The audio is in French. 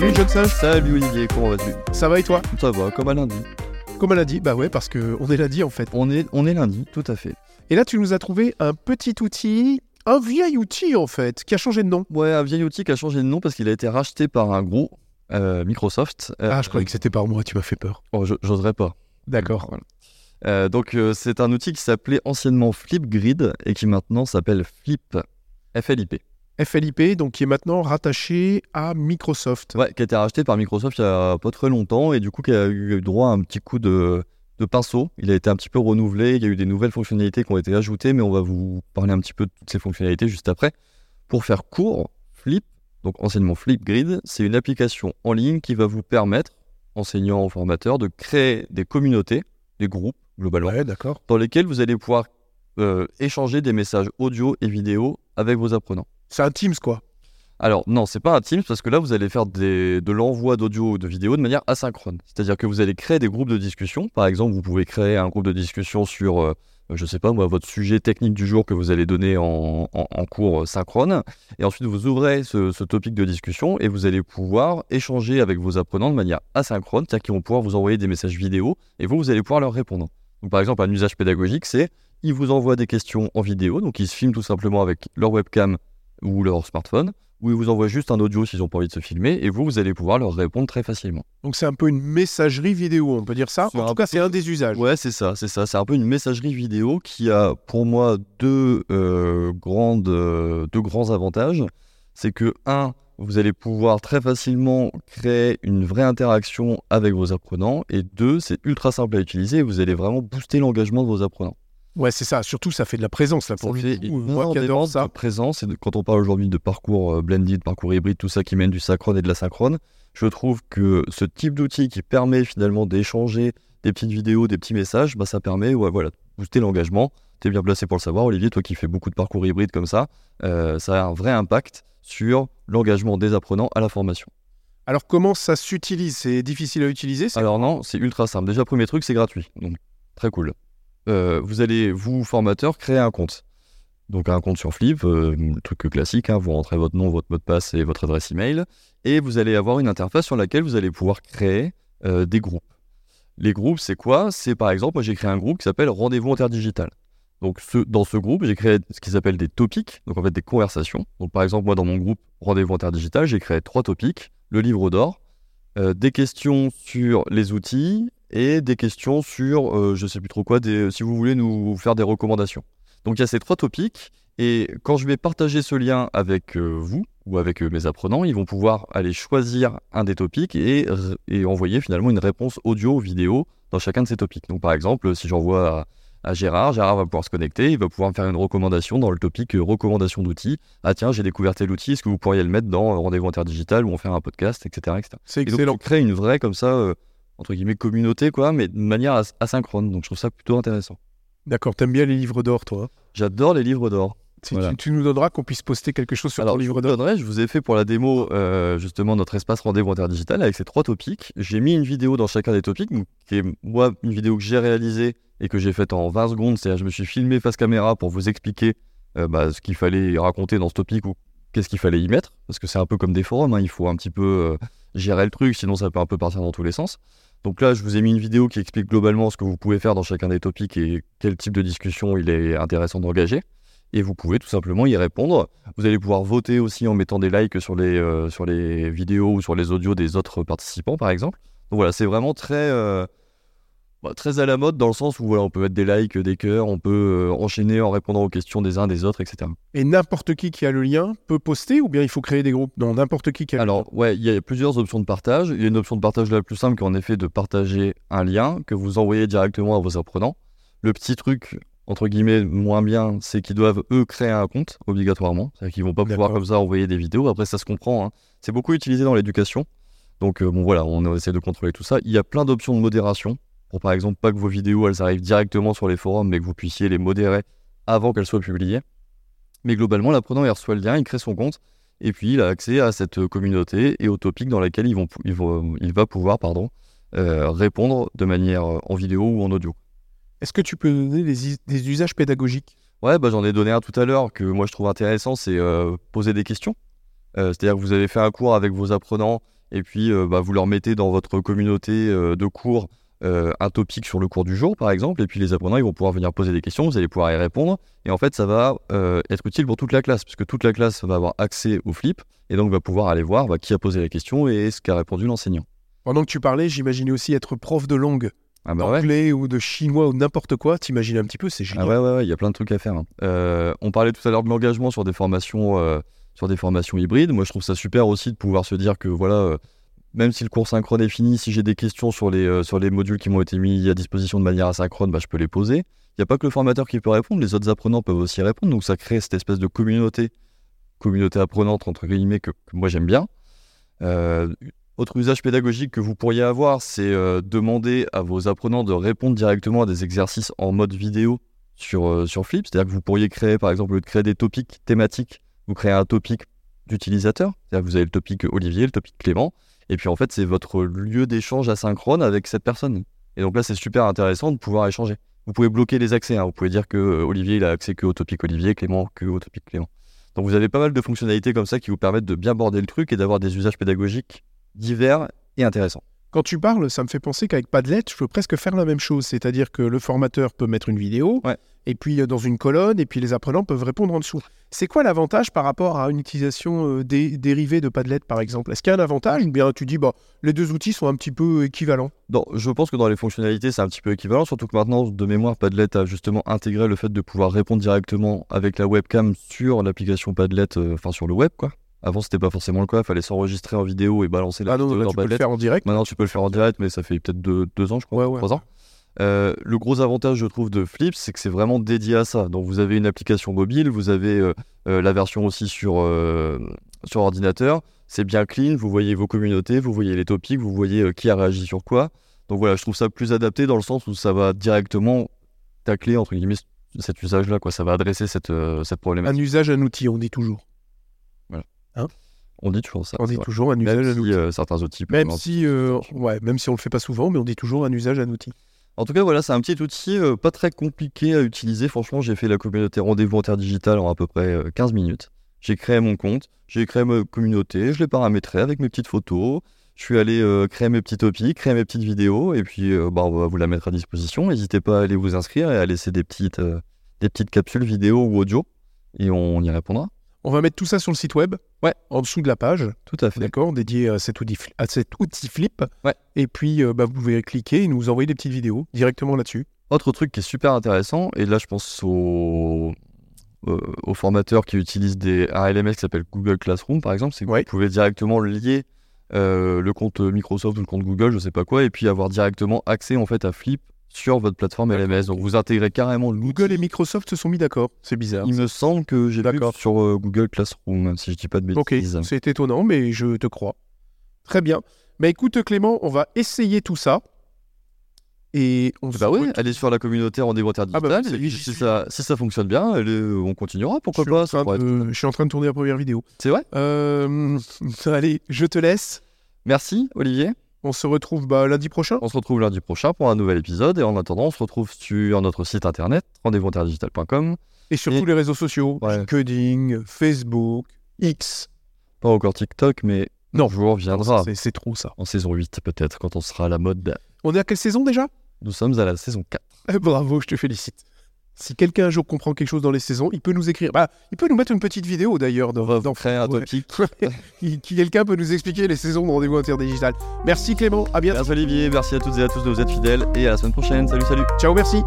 Salut Johnson, Salut Olivier, comment vas-tu? Ça va et toi? Ça va, comme à lundi. Comme a dit, bah ouais, parce qu'on est lundi en fait. On est, on est lundi, tout à fait. Et là, tu nous as trouvé un petit outil, un vieil outil en fait, qui a changé de nom. Ouais, un vieil outil qui a changé de nom parce qu'il a été racheté par un gros euh, Microsoft. Euh, Ah, je croyais que c'était par moi, tu m'as fait peur. oh, J'oserais pas. D'accord. Voilà. Euh, donc c'est un outil qui s'appelait anciennement Flipgrid et qui maintenant s'appelle Flip. FLIP. FLIP, donc qui est maintenant rattaché à Microsoft. Ouais, qui a été racheté par Microsoft il y a pas très longtemps et du coup qui a eu droit à un petit coup de, de pinceau. Il a été un petit peu renouvelé, il y a eu des nouvelles fonctionnalités qui ont été ajoutées, mais on va vous parler un petit peu de toutes ces fonctionnalités juste après. Pour faire court, Flip, donc anciennement Flipgrid, c'est une application en ligne qui va vous permettre, enseignants ou formateurs, de créer des communautés, des groupes globalement, Ouais, d'accord. dans lesquels vous allez pouvoir euh, échanger des messages audio et vidéo avec vos apprenants. C'est un Teams quoi. Alors non, c'est pas un Teams parce que là vous allez faire de l'envoi d'audio ou de vidéo de manière asynchrone. C'est-à-dire que vous allez créer des groupes de discussion. Par exemple, vous pouvez créer un groupe de discussion sur, euh, je sais pas moi, votre sujet technique du jour que vous allez donner en, cours euh, synchrone. Et ensuite vous ouvrez ce, ce topic de discussion et vous allez pouvoir échanger avec vos apprenants de manière asynchrone, c'est-à-dire qu'ils vont pouvoir vous envoyer des messages vidéo et vous, vous allez pouvoir leur répondre. Donc par exemple, un usage pédagogique, c'est ils vous envoient des questions en vidéo, donc ils se filment tout simplement avec leur webcam ou leur smartphone, ou ils vous envoient juste un audio s'ils n'ont pas envie de se filmer, et vous, vous allez pouvoir leur répondre très facilement. Donc c'est un peu une messagerie vidéo, on peut dire ça. En tout cas, c'est un des usages. Ouais, c'est ça, c'est ça. C'est un peu une messagerie vidéo qui a pour moi deux, euh, grandes, euh, deux grands avantages. C'est que, un, vous allez pouvoir très facilement créer une vraie interaction avec vos apprenants, et deux, c'est ultra simple à utiliser, vous allez vraiment booster l'engagement de vos apprenants. Ouais, c'est ça. Surtout, ça fait de la présence là pour lui. Moi qui adore de ça. présence. Et de- quand on parle aujourd'hui de parcours euh, blended, parcours hybride, tout ça qui mène du synchrone et de l'asynchrone, je trouve que ce type d'outil qui permet finalement d'échanger des petites vidéos, des petits messages, bah, ça permet ouais, voilà, de booster l'engagement. Tu es bien placé pour le savoir, Olivier, toi qui fais beaucoup de parcours hybrides comme ça, euh, ça a un vrai impact sur l'engagement des apprenants à la formation. Alors comment ça s'utilise? C'est difficile à utiliser Alors non, c'est ultra simple. Déjà, premier truc, c'est gratuit. Donc, très cool. Euh, vous allez, vous, formateur, créer un compte. Donc, un compte sur Flip, euh, le truc classique, hein, vous rentrez votre nom, votre mot de passe et votre adresse email. Et vous allez avoir une interface sur laquelle vous allez pouvoir créer euh, des groupes. Les groupes, c'est quoi? C'est par exemple, moi j'ai créé un groupe qui s'appelle Rendez-vous interdigital. Donc, dans ce groupe, j'ai créé ce qui s'appelle des topics, donc en fait des conversations. Donc, par exemple, moi dans mon groupe Rendez-vous interdigital, j'ai créé trois topics le livre d'or, des questions sur les outils et des questions sur, euh, je sais plus trop quoi, des, si vous voulez nous faire des recommandations. Donc il y a ces trois topics et quand je vais partager ce lien avec euh, vous ou avec euh, mes apprenants, ils vont pouvoir aller choisir un des topics et, envoyer finalement une réponse audio ou vidéo dans chacun de ces topics. Donc par exemple, si j'envoie à, à Gérard, Gérard va pouvoir se connecter, il va pouvoir me faire une recommandation dans le topic euh, recommandation d'outils. Ah tiens, j'ai découvert tel outil, est-ce que vous pourriez le mettre dans rendez-vous interdigital ou en faire un podcast, etc. etc. C'est Et donc, excellent. tu crées une vraie, comme ça, entre guillemets, communauté, quoi, mais de manière as- asynchrone. Donc, je trouve ça plutôt intéressant. D'accord, t'aimes bien les livres d'or, toi? J'adore les livres d'or. Si Voilà. tu, tu nous donneras qu'on puisse poster quelque chose sur Alors, ton livre d'or? je vous ai fait pour la démo, euh, justement, notre espace rendez-vous interdigital avec ces trois topics. J'ai mis une vidéo dans chacun des topics, donc, qui est, moi, une vidéo que j'ai réalisée et que j'ai faite en 20 secondes. C'est-à-dire, je me suis filmé face caméra pour vous expliquer euh, bah, ce qu'il fallait raconter dans ce topic ou qu'est-ce qu'il fallait y mettre. Parce que c'est un peu comme des forums, hein, il faut un petit peu euh, gérer le truc, sinon ça peut un peu partir dans tous les sens. Donc là, je vous ai mis une vidéo qui explique globalement ce que vous pouvez faire dans chacun des topics et quel type de discussion il est intéressant d'engager. Et vous pouvez tout simplement y répondre. Vous allez pouvoir voter aussi en mettant des likes sur les, euh, vidéos ou sur les audios des autres participants, par exemple. Donc voilà, c'est vraiment très, euh, bah, très à la mode dans le sens où voilà, on peut mettre des likes, des cœurs, on peut euh, enchaîner en répondant aux questions des uns des autres, etc. Et n'importe qui qui a le lien peut poster ou bien il faut créer des groupes Non, n'importe qui qui a le Alors, ouais, il y a plusieurs options de partage. Il y a une option de partage la plus simple qui est en effet de partager un lien que vous envoyez directement à vos apprenants. Le petit truc, entre guillemets, moins bien, c'est qu'ils doivent, eux, créer un compte, obligatoirement. C'est-à-dire qu'ils vont pas pouvoir comme ça envoyer des vidéos. Après, ça se comprend. hein. C'est beaucoup utilisé dans l'éducation. Donc, euh, bon, voilà, on essaie de contrôler tout ça. Il y a plein d'options de modération. Pour, par exemple, pas que vos vidéos, elles arrivent directement sur les forums, mais que vous puissiez les modérer avant qu'elles soient publiées. Mais globalement, l'apprenant, il reçoit le lien, il crée son compte. Et puis, il a accès à cette communauté et au topic dans laquelle ils vont, pou- ils vont- il va pouvoir pardon, euh, répondre de manière euh, en vidéo ou en audio. Est-ce que tu peux donner des, usages pédagogiques? Ouais, bah, j'en ai donné un tout à l'heure que moi je trouve intéressant, c'est euh, poser des questions. Euh, C'est-à-dire que vous avez fait un cours avec vos apprenants Et puis, bah, vous leur mettez dans votre communauté de cours euh, un topic sur le cours du jour, par exemple. Et puis, les apprenants, ils vont pouvoir venir poser des questions. Vous allez pouvoir y répondre. Et en fait, ça va euh, être utile pour toute la classe, puisque toute la classe va avoir accès au flip. Et donc, va pouvoir aller voir bah, qui a posé la question et ce qu'a répondu l'enseignant. Pendant que tu parlais, j'imaginais aussi être prof de langue, Ah bah ouais. ou de chinois ou n'importe quoi. T'imagines un petit peu, c'est Ah génial. ouais, ouais, ouais, il y a plein de trucs à faire. hein. Euh, on parlait tout à l'heure de l'engagement sur des formations, sur des formations hybrides. Moi, je trouve ça super aussi de pouvoir se dire que voilà, même si le cours synchrone est fini, si j'ai des questions sur les, euh, sur les modules qui m'ont été mis à disposition de manière asynchrone, bah, je peux les poser. Il n'y a pas que le formateur qui peut répondre, les autres apprenants peuvent aussi répondre. Donc ça crée cette espèce de communauté, communauté apprenante entre guillemets que, moi j'aime bien. Euh, autre usage pédagogique que vous pourriez avoir, c'est euh, demander à vos apprenants de répondre directement à des exercices en mode vidéo sur, sur Flip. C'est-à-dire que vous pourriez créer, par exemple, de créer des topics thématiques, vous créez un topic d'utilisateur. C'est-à-dire que vous avez le topic Olivier, le topic Clément, et puis en fait, c'est votre lieu d'échange asynchrone avec cette personne. Et donc là, c'est super intéressant de pouvoir échanger. Vous pouvez bloquer les accès. hein. Vous pouvez dire que euh, Olivier, il a accès que au topic Olivier, Clément que au topic Clément. Donc vous avez pas mal de fonctionnalités comme ça qui vous permettent de bien border le truc et d'avoir des usages pédagogiques divers et intéressants. Quand tu parles, ça me fait penser qu'avec Padlet, je peux presque faire la même chose. C'est-à-dire que le formateur peut mettre une vidéo, Ouais. et puis euh, dans une colonne, et puis les apprenants peuvent répondre en dessous. C'est quoi l'avantage par rapport à une utilisation euh, dé- dérivée de Padlet, par exemple? Est-ce qu'il y a un avantage? Ou bien tu dis, bah, les deux outils sont un petit peu équivalents? Non, je pense que dans les fonctionnalités, c'est un petit peu équivalent, surtout que maintenant, de mémoire, Padlet a justement intégré le fait de pouvoir répondre directement avec la webcam sur l'application Padlet, euh, enfin sur le web, quoi. Avant, c'était pas forcément le cas, il fallait s'enregistrer en vidéo et balancer la Ah non, vidéo là, tu peux le faire en direct. Maintenant, tu peux le faire en direct, mais ça fait peut-être deux, deux ans, je crois, Ouais, ouais. trois ans. Euh, le gros avantage, je trouve, de Flip, c'est que c'est vraiment dédié à ça. Donc, vous avez une application mobile, vous avez euh, euh, la version aussi sur, sur ordinateur. C'est bien clean, vous voyez vos communautés, vous voyez les topics, vous voyez qui a réagi sur quoi. Donc voilà, je trouve ça plus adapté dans le sens où ça va directement tacler, entre guillemets, cet usage-là, quoi. Ça va adresser cette, cette Un problématique. usage, un outil, on dit toujours. On dit toujours ça. On dit toujours un usage, Même un si outil. euh, certains outils Même si, euh, ouais, même si on le fait pas souvent, mais on dit toujours un usage, un outil. En tout cas, voilà, c'est un petit outil euh, pas très compliqué à utiliser. Franchement, j'ai fait la communauté Rendez-vous Interdigital en à peu près euh, 15 minutes. J'ai créé mon compte, j'ai créé ma communauté, je l'ai paramétré avec mes petites photos. Je suis allé euh, créer mes petits topics, créer mes petites vidéos, et puis euh, bah, on va vous la mettre à disposition. N'hésitez pas à aller vous inscrire et à laisser des petites, euh, des petites capsules vidéo ou audio, et on y répondra. On va mettre tout ça sur le site web, Ouais. en dessous de la page, Tout à fait. d'accord, dédié à cet outil, à cet outil flip. Ouais. Et puis, euh, bah, vous pouvez cliquer et nous envoyer des petites vidéos directement là-dessus. Autre truc qui est super intéressant, et là je pense aux, euh, aux formateurs qui utilisent des, un LMS qui s'appelle Google Classroom par exemple, c'est que Ouais. vous pouvez directement lier euh, le compte Microsoft ou le compte Google, je sais pas quoi, et puis avoir directement accès en fait à Flip sur votre plateforme LMS. Donc vous intégrez carrément l'outil. Google et Microsoft se sont mis d'accord. C'est bizarre. Il me semble que j'ai D'accord. sur euh, Google Classroom, si je dis pas de Ok, bêtises. c'est étonnant, mais je te crois. Très bien. Mais écoute, Clément, on va essayer tout ça. Et on se Bah oui, allez sur la communauté Ah bah et y est, puis j'y si suis. ça, si ça fonctionne bien, allez, on continuera, pourquoi je en pas ça être- Je suis en train de tourner la première vidéo. C'est vrai? Euh, allez, je te laisse. Merci Olivier. On se retrouve bah, lundi prochain. On se retrouve lundi prochain pour un nouvel épisode. Et en attendant, on se retrouve sur notre site internet, rendez-vous-interdigital.com. Et sur Et- tous les réseaux sociaux. Ouais. LinkedIn, Facebook, X. Pas encore TikTok, mais Non. jour viendra. C'est- trop ça. En saison 8, peut-être, quand on sera à la mode. On est à quelle saison déjà? Nous sommes à la saison 4. Eh, Bravo, je te félicite. Si quelqu'un un jour comprend quelque chose dans les saisons, il peut nous écrire. Bah, il peut nous mettre une petite vidéo d'ailleurs. Dans, dans- créer un topic. quelqu'un peut nous expliquer les saisons de rendez-vous interdigital. Merci Clément, à bientôt. Merci Olivier, merci à toutes et à tous de vous être fidèles. Et à la semaine prochaine. Salut, salut. Ciao, merci.